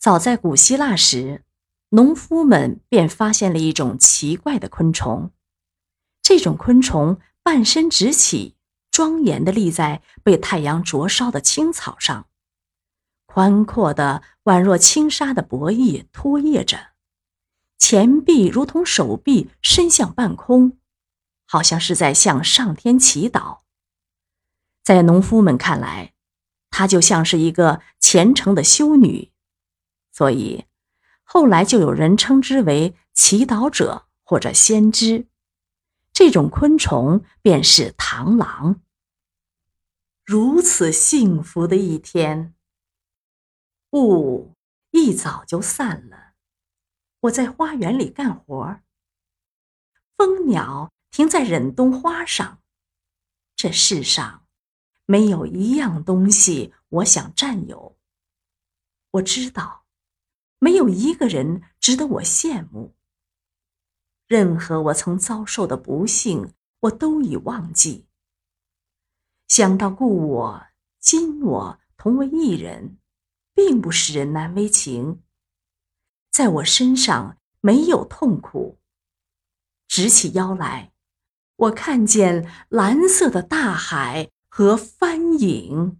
早在古希腊时，农夫们便发现了一种奇怪的昆虫。这种昆虫半身直起，庄严地立在被太阳灼烧的青草上，宽阔的宛若轻纱的薄翼拖曳着，前臂如同手臂伸向半空，好像是在向上天祈祷。在农夫们看来，它就像是一个虔诚的修女，所以后来就有人称之为祈祷者或者先知。这种昆虫便是螳螂。如此幸福的一天，雾一早就散了。我在花园里干活儿，蜂鸟停在忍冬花上。这世上没有一样东西我想占有。我知道，没有一个人值得我羡慕。任何我曾遭受的不幸，我都已忘记。想到故我今我同为一人，并不使人难为情。在我身上没有痛苦。直起腰来，我看见蓝色的大海和帆影。